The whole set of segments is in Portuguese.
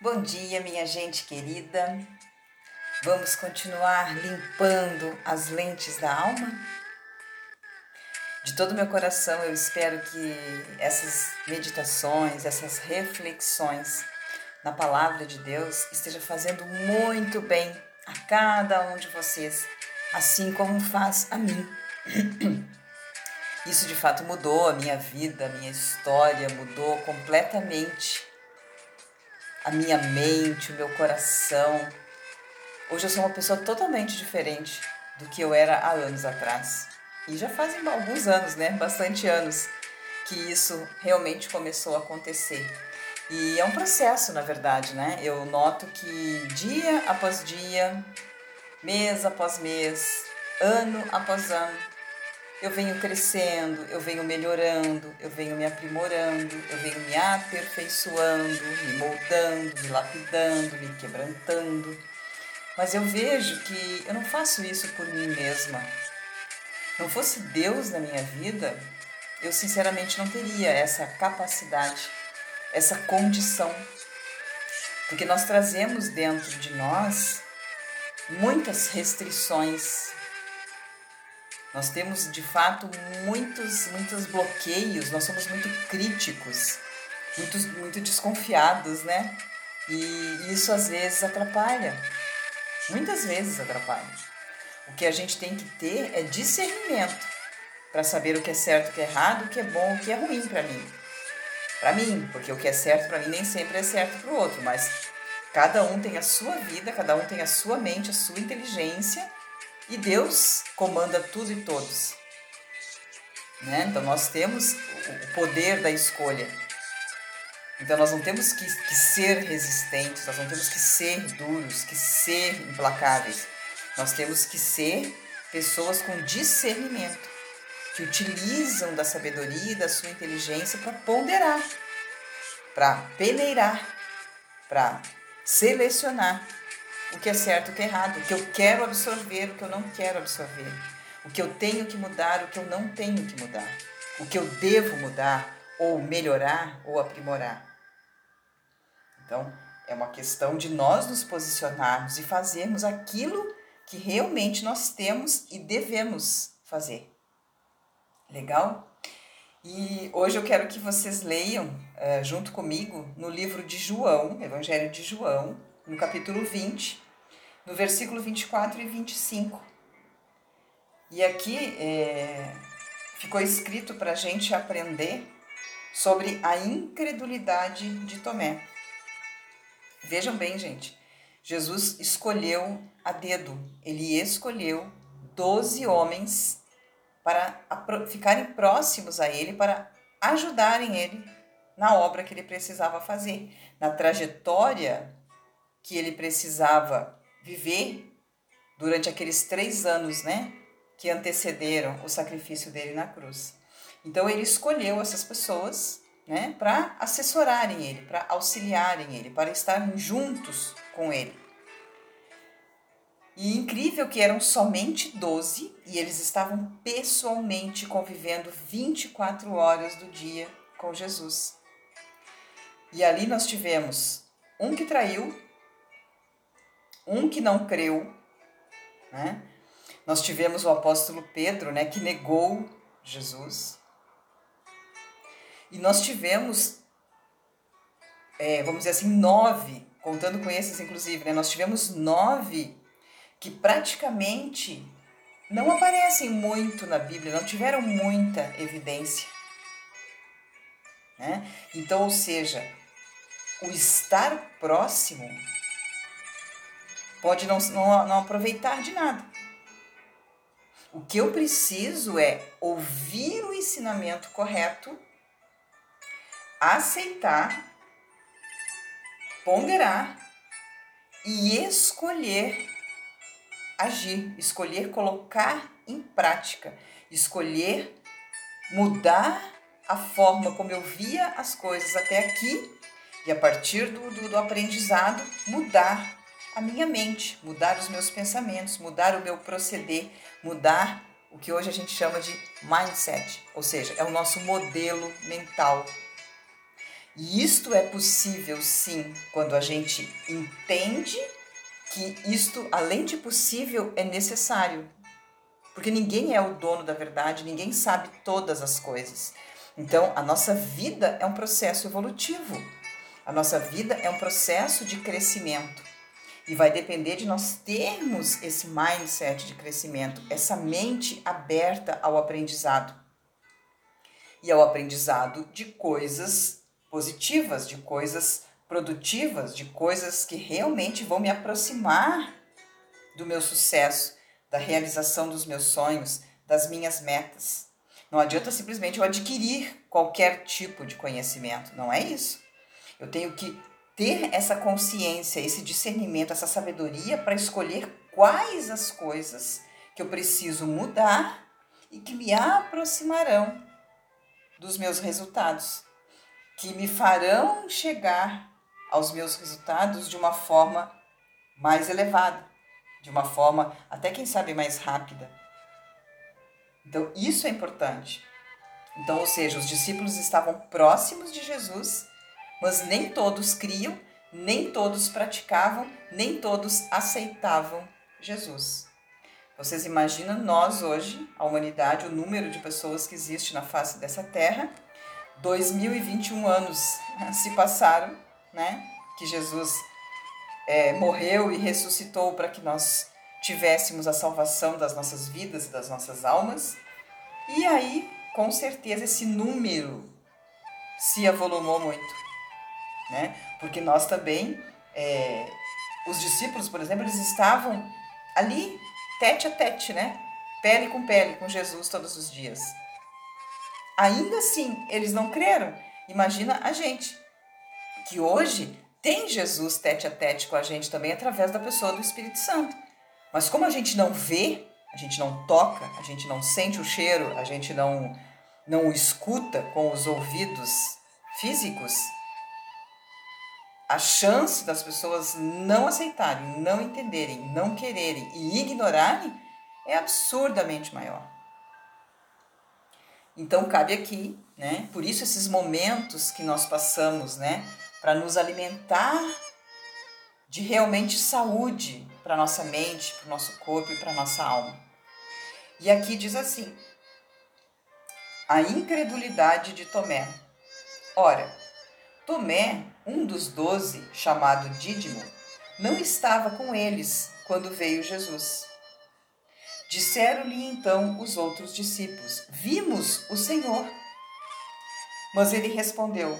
Bom dia, minha gente querida. Vamos continuar limpando as lentes da alma? De todo meu coração, eu espero que essas meditações, essas reflexões na palavra de Deus esteja fazendo muito bem a cada um de vocês, assim como faz a mim. Isso de fato mudou a minha vida, a minha história, mudou completamente a minha mente, o meu coração. Hoje eu sou uma pessoa totalmente diferente do que eu era há anos atrás. E já fazem alguns anos, né? Bastante anos que isso realmente começou a acontecer. E é um processo, na verdade, né? Eu noto que dia após dia, mês após mês, ano após ano, eu venho crescendo, eu venho melhorando, eu venho me aprimorando, eu venho me aperfeiçoando, me moldando, me lapidando, me quebrantando. Mas eu vejo que eu não faço isso por mim mesma. Não fosse Deus na minha vida, eu sinceramente não teria essa capacidade, essa condição. Porque nós trazemos dentro de nós muitas restrições, nós temos de fato muitos, muitos bloqueios, nós somos muito críticos, muito, muito desconfiados, né? E isso às vezes atrapalha, muitas vezes atrapalha. O que a gente tem que ter é discernimento para saber o que é certo, o que é errado, o que é bom, o que é ruim para mim. Para mim, porque o que é certo para mim nem sempre é certo para o outro, mas cada um tem a sua vida, cada um tem a sua mente, a sua inteligência e Deus comanda tudo e todos. Né? Então nós temos o poder da escolha. Então nós não temos que, que ser resistentes, nós não temos que ser duros, que ser implacáveis. Nós temos que ser pessoas com discernimento, que utilizam da sabedoria e da sua inteligência para ponderar, para peneirar, para selecionar o que é certo, o que é errado, o que eu quero absorver, o que eu não quero absorver, o que eu tenho que mudar, o que eu não tenho que mudar, o que eu devo mudar, ou melhorar, ou aprimorar. Então, é uma questão de nós nos posicionarmos e fazermos aquilo que realmente nós temos e devemos fazer. Legal? E hoje eu quero que vocês leiam uh, junto comigo no livro de João, Evangelho de João, no capítulo 20, no versículo 24 e 25. E aqui é, ficou escrito para a gente aprender sobre a incredulidade de Tomé. Vejam bem, gente. Jesus escolheu a dedo, ele escolheu doze homens para ficarem próximos a ele, para ajudarem ele na obra que ele precisava fazer, na trajetória que ele precisava viver durante aqueles três anos, né, que antecederam o sacrifício dele na cruz. Então ele escolheu essas pessoas, né, para assessorarem ele, para auxiliarem ele, para estarem juntos com ele. E incrível que eram somente 12 e eles estavam pessoalmente convivendo 24 horas do dia com Jesus. E ali nós tivemos um que traiu, um que não creu, né? Nós tivemos o apóstolo Pedro, né, que negou Jesus. E nós tivemos, é, vamos dizer assim, nove, contando com esses inclusive, né? Nós tivemos nove que praticamente não aparecem muito na Bíblia, não tiveram muita evidência. Né? Então, ou seja, o estar próximo pode não, não, não aproveitar de nada. O que eu preciso é ouvir o ensinamento correto, aceitar, ponderar e escolher agir, escolher colocar em prática, escolher mudar a forma como eu via as coisas até aqui e a partir do, do, do aprendizado mudar a minha mente, mudar os meus pensamentos, mudar o meu proceder, mudar o que hoje a gente chama de mindset, ou seja, é o nosso modelo mental. E isto é possível sim, quando a gente entende que isto, além de possível, é necessário. Porque ninguém é o dono da verdade, ninguém sabe todas as coisas. Então, a nossa vida é um processo evolutivo. A nossa vida é um processo de crescimento. E vai depender de nós termos esse mindset de crescimento, essa mente aberta ao aprendizado. E ao aprendizado de coisas positivas, de coisas produtivas, de coisas que realmente vão me aproximar do meu sucesso, da realização dos meus sonhos, das minhas metas. Não adianta simplesmente eu adquirir qualquer tipo de conhecimento, não é isso. Eu tenho que ter essa consciência, esse discernimento, essa sabedoria para escolher quais as coisas que eu preciso mudar e que me aproximarão dos meus resultados, que me farão chegar aos meus resultados de uma forma mais elevada, de uma forma até quem sabe mais rápida. Então, isso é importante. Então, ou seja, os discípulos estavam próximos de Jesus, mas nem todos criam, nem todos praticavam, nem todos aceitavam Jesus. Vocês imaginam nós hoje, a humanidade, o número de pessoas que existe na face dessa terra? 2021 anos se passaram, né? Que Jesus é, morreu e ressuscitou para que nós tivéssemos a salvação das nossas vidas e das nossas almas. E aí, com certeza, esse número se avolumou muito, né? Porque nós também, é, os discípulos, por exemplo, eles estavam ali, tete a tete, né? Pele com pele com Jesus todos os dias. Ainda assim, eles não creram. Imagina a gente, que hoje tem Jesus tete a tete com a gente também através da pessoa do Espírito Santo. Mas como a gente não vê, a gente não toca, a gente não sente o cheiro, a gente não, não escuta com os ouvidos físicos, a chance das pessoas não aceitarem, não entenderem, não quererem e ignorarem é absurdamente maior. Então cabe aqui, né? Por isso esses momentos que nós passamos, né, para nos alimentar de realmente saúde para nossa mente, para o nosso corpo e para nossa alma. E aqui diz assim: a incredulidade de Tomé. Ora, Tomé, um dos doze, chamado Dídimo, não estava com eles quando veio Jesus. Disseram-lhe então os outros discípulos: Vimos o Senhor. Mas ele respondeu: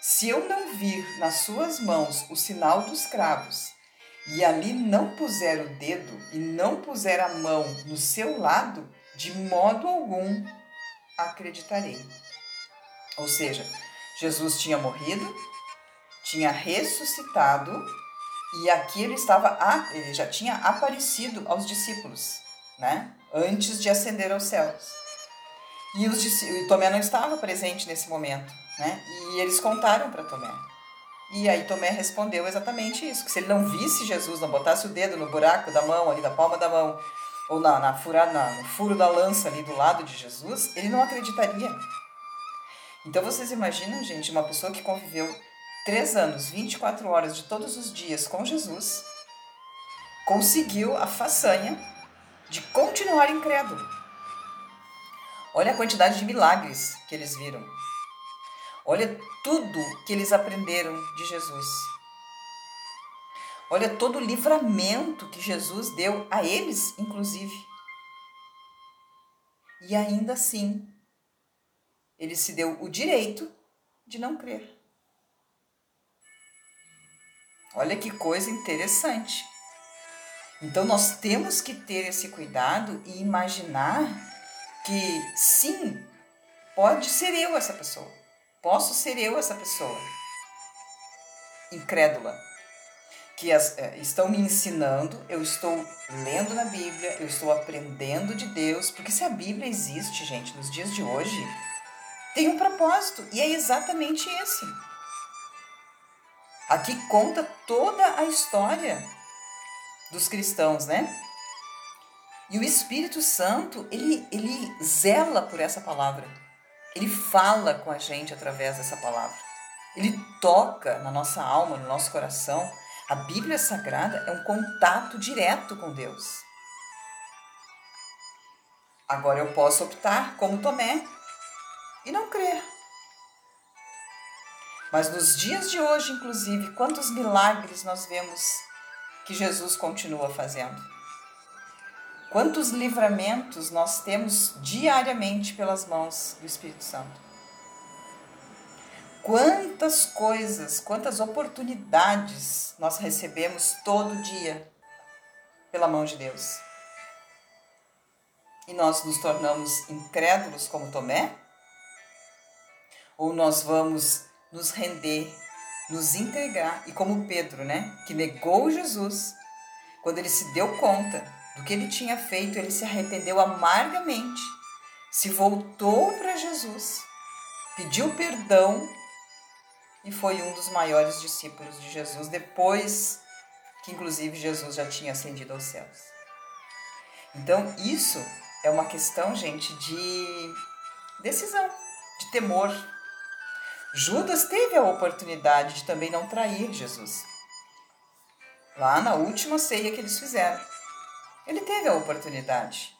Se eu não vir nas suas mãos o sinal dos cravos, e ali não puser o dedo e não puser a mão no seu lado, de modo algum acreditarei. Ou seja, Jesus tinha morrido, tinha ressuscitado e aqui ele estava, ele já tinha aparecido aos discípulos, né? Antes de ascender aos céus. E os e Tomé não estava presente nesse momento, né? E eles contaram para Tomé. E aí Tomé respondeu exatamente isso, que se ele não visse Jesus, não botasse o dedo no buraco da mão, ali da palma da mão, ou na, na na, no furo da lança ali do lado de Jesus, ele não acreditaria. Então vocês imaginam, gente, uma pessoa que conviveu três anos, 24 horas de todos os dias com Jesus, conseguiu a façanha de continuar incrédulo. Olha a quantidade de milagres que eles viram. Olha tudo que eles aprenderam de Jesus. Olha todo o livramento que Jesus deu a eles, inclusive. E ainda assim, ele se deu o direito de não crer. Olha que coisa interessante. Então nós temos que ter esse cuidado e imaginar que sim, pode ser eu essa pessoa. Posso ser eu essa pessoa incrédula que as, é, estão me ensinando, eu estou lendo na Bíblia, eu estou aprendendo de Deus, porque se a Bíblia existe, gente, nos dias de hoje, tem um propósito e é exatamente esse. Aqui conta toda a história dos cristãos, né? E o Espírito Santo, ele, ele zela por essa palavra. Ele fala com a gente através dessa palavra. Ele toca na nossa alma, no nosso coração. A Bíblia Sagrada é um contato direto com Deus. Agora eu posso optar, como Tomé, e não crer. Mas nos dias de hoje, inclusive, quantos milagres nós vemos que Jesus continua fazendo? Quantos livramentos nós temos diariamente pelas mãos do Espírito Santo? Quantas coisas, quantas oportunidades nós recebemos todo dia pela mão de Deus? E nós nos tornamos incrédulos como Tomé? Ou nós vamos nos render, nos entregar, e como Pedro, né, que negou Jesus, quando ele se deu conta do que ele tinha feito, ele se arrependeu amargamente, se voltou para Jesus, pediu perdão e foi um dos maiores discípulos de Jesus, depois que inclusive Jesus já tinha ascendido aos céus. Então, isso é uma questão, gente, de decisão, de temor. Judas teve a oportunidade de também não trair Jesus. Lá na última ceia que eles fizeram. Ele teve a oportunidade.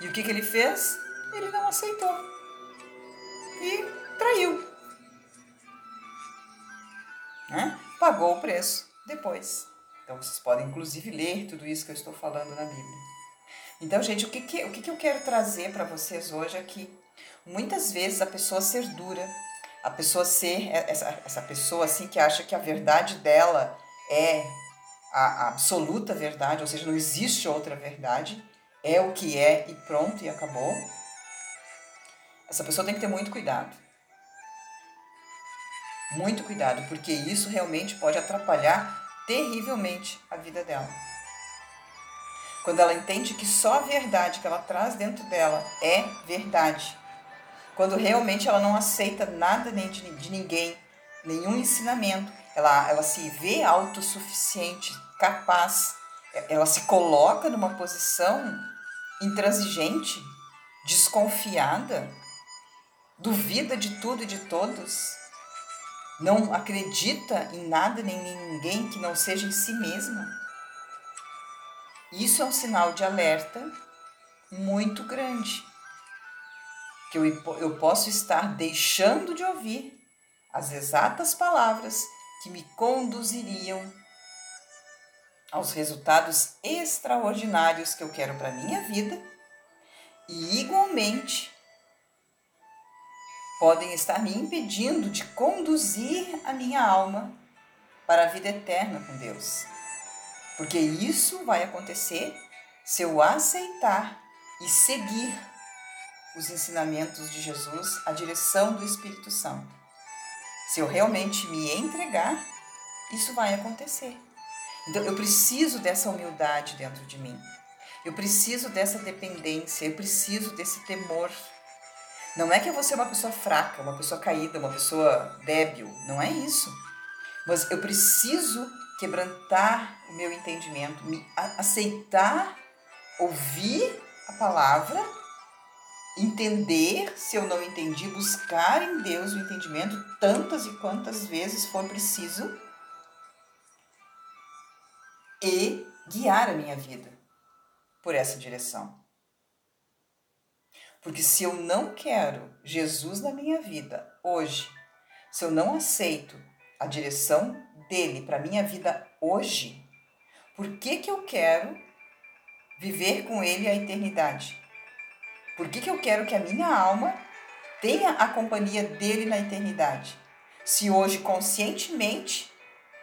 E o que, que ele fez? Ele não aceitou. E traiu. Né? Pagou o preço depois. Então vocês podem inclusive ler tudo isso que eu estou falando na Bíblia. Então, gente, o que, que, o que, que eu quero trazer para vocês hoje aqui? Muitas vezes a pessoa ser dura, a pessoa ser essa, essa pessoa assim que acha que a verdade dela é a, a absoluta verdade, ou seja, não existe outra verdade, é o que é e pronto e acabou. Essa pessoa tem que ter muito cuidado. Muito cuidado, porque isso realmente pode atrapalhar terrivelmente a vida dela. Quando ela entende que só a verdade que ela traz dentro dela é verdade. Quando realmente ela não aceita nada nem de, de ninguém, nenhum ensinamento, ela, ela se vê autossuficiente, capaz, ela se coloca numa posição intransigente, desconfiada, duvida de tudo e de todos, não acredita em nada nem em ninguém que não seja em si mesma. Isso é um sinal de alerta muito grande. Que eu, eu posso estar deixando de ouvir as exatas palavras que me conduziriam aos resultados extraordinários que eu quero para minha vida e igualmente podem estar me impedindo de conduzir a minha alma para a vida eterna com Deus. Porque isso vai acontecer se eu aceitar e seguir os ensinamentos de Jesus, a direção do Espírito Santo. Se eu realmente me entregar, isso vai acontecer. Então eu preciso dessa humildade dentro de mim. Eu preciso dessa dependência, eu preciso desse temor. Não é que eu vou ser uma pessoa fraca, uma pessoa caída, uma pessoa débil, não é isso. Mas eu preciso quebrantar o meu entendimento, me aceitar, ouvir a palavra, entender se eu não entendi, buscar em Deus o entendimento tantas e quantas vezes for preciso e guiar a minha vida por essa direção. Porque se eu não quero Jesus na minha vida hoje, se eu não aceito a direção dele para minha vida hoje, por que, que eu quero viver com ele a eternidade? Por que, que eu quero que a minha alma tenha a companhia dele na eternidade? Se hoje conscientemente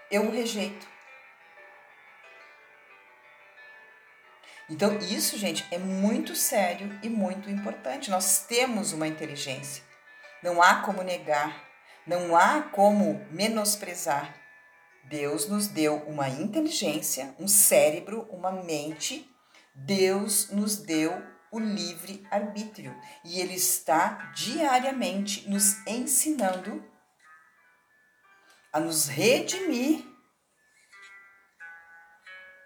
eu o rejeito. Então, isso, gente, é muito sério e muito importante. Nós temos uma inteligência. Não há como negar, não há como menosprezar. Deus nos deu uma inteligência, um cérebro, uma mente. Deus nos deu o livre arbítrio e Ele está diariamente nos ensinando a nos redimir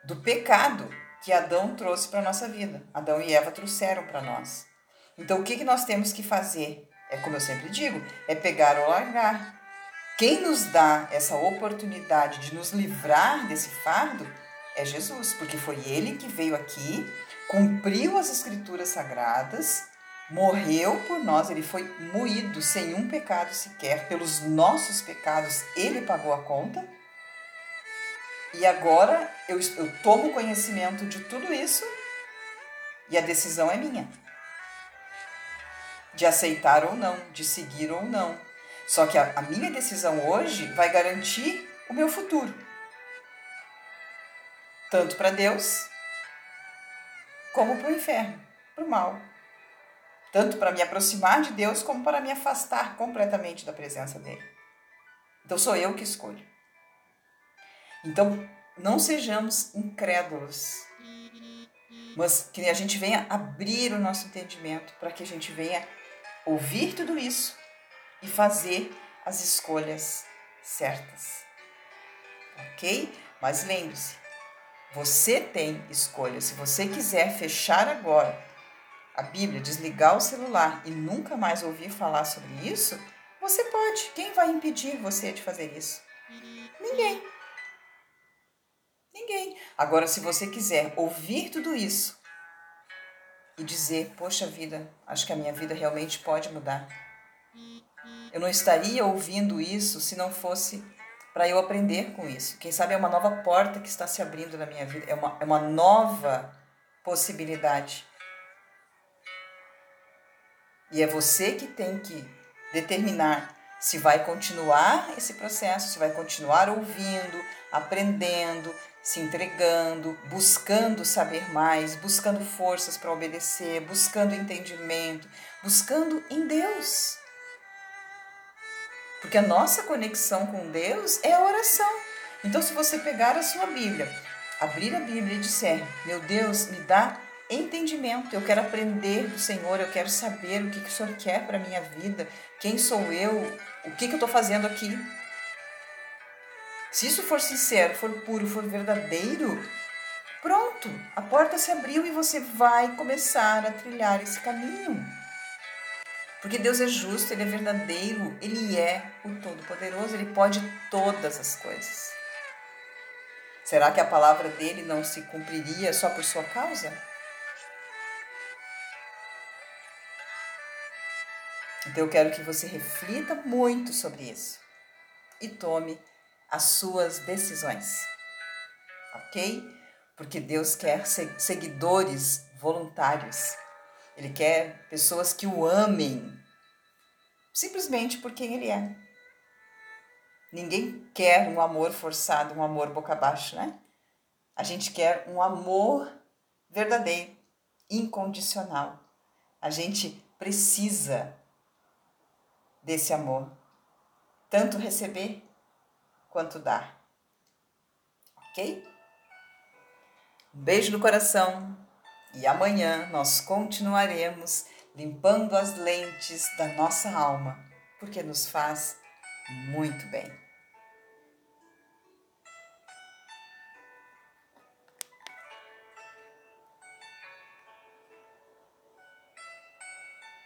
do pecado que Adão trouxe para nossa vida. Adão e Eva trouxeram para nós. Então, o que, que nós temos que fazer? É como eu sempre digo, é pegar ou largar. quem nos dá essa oportunidade de nos livrar desse fardo é Jesus, porque foi ele que veio aqui, cumpriu as escrituras sagradas, morreu por nós, ele foi moído sem um pecado sequer, pelos nossos pecados, ele pagou a conta. E agora eu, eu tomo conhecimento de tudo isso e a decisão é minha. De aceitar ou não, de seguir ou não. Só que a, a minha decisão hoje vai garantir o meu futuro. Tanto para Deus, como para o inferno, para o mal. Tanto para me aproximar de Deus, como para me afastar completamente da presença dele. Então sou eu que escolho. Então, não sejamos incrédulos mas que a gente venha abrir o nosso entendimento para que a gente venha ouvir tudo isso e fazer as escolhas certas. Ok? Mas lembre-se, você tem escolha. Se você quiser fechar agora a Bíblia, desligar o celular e nunca mais ouvir falar sobre isso, você pode. Quem vai impedir você de fazer isso? Ninguém. Ninguém. Agora, se você quiser ouvir tudo isso e dizer, poxa vida, acho que a minha vida realmente pode mudar. Eu não estaria ouvindo isso se não fosse para eu aprender com isso. Quem sabe é uma nova porta que está se abrindo na minha vida, é uma, é uma nova possibilidade. E é você que tem que determinar se vai continuar esse processo, se vai continuar ouvindo, aprendendo, se entregando, buscando saber mais, buscando forças para obedecer, buscando entendimento, buscando em Deus. Porque a nossa conexão com Deus é a oração. Então, se você pegar a sua Bíblia, abrir a Bíblia e disser: Meu Deus, me dá entendimento, eu quero aprender do Senhor, eu quero saber o que, que o Senhor quer para a minha vida, quem sou eu, o que, que eu estou fazendo aqui. Se isso for sincero, for puro, for verdadeiro, pronto, a porta se abriu e você vai começar a trilhar esse caminho. Porque Deus é justo, Ele é verdadeiro, Ele é o Todo-Poderoso, Ele pode todas as coisas. Será que a palavra dele não se cumpriria só por sua causa? Então eu quero que você reflita muito sobre isso e tome as suas decisões. Ok? Porque Deus quer seguidores voluntários. Ele quer pessoas que o amem simplesmente por quem ele é. Ninguém quer um amor forçado, um amor boca abaixo, né? A gente quer um amor verdadeiro, incondicional. A gente precisa desse amor, tanto receber quanto dar. Ok? Um beijo no coração e amanhã nós continuaremos limpando as lentes da nossa alma, porque nos faz muito bem.